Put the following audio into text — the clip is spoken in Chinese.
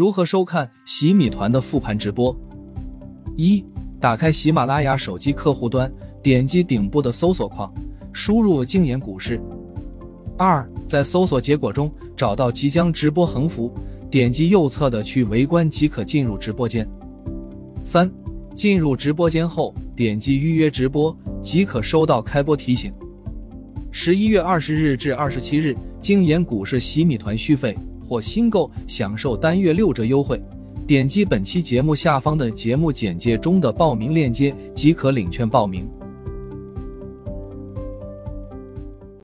如何收看洗米团的复盘直播？一、打开喜马拉雅手机客户端，点击顶部的搜索框，输入“静言股市”。二、在搜索结果中找到即将直播横幅，点击右侧的去围观即可进入直播间。三、进入直播间后，点击预约直播即可收到开播提醒。十一月二十日至二十七日，静言股市洗米团续费。或新购享受单月六折优惠，点击本期节目下方的节目简介中的报名链接即可领券报名。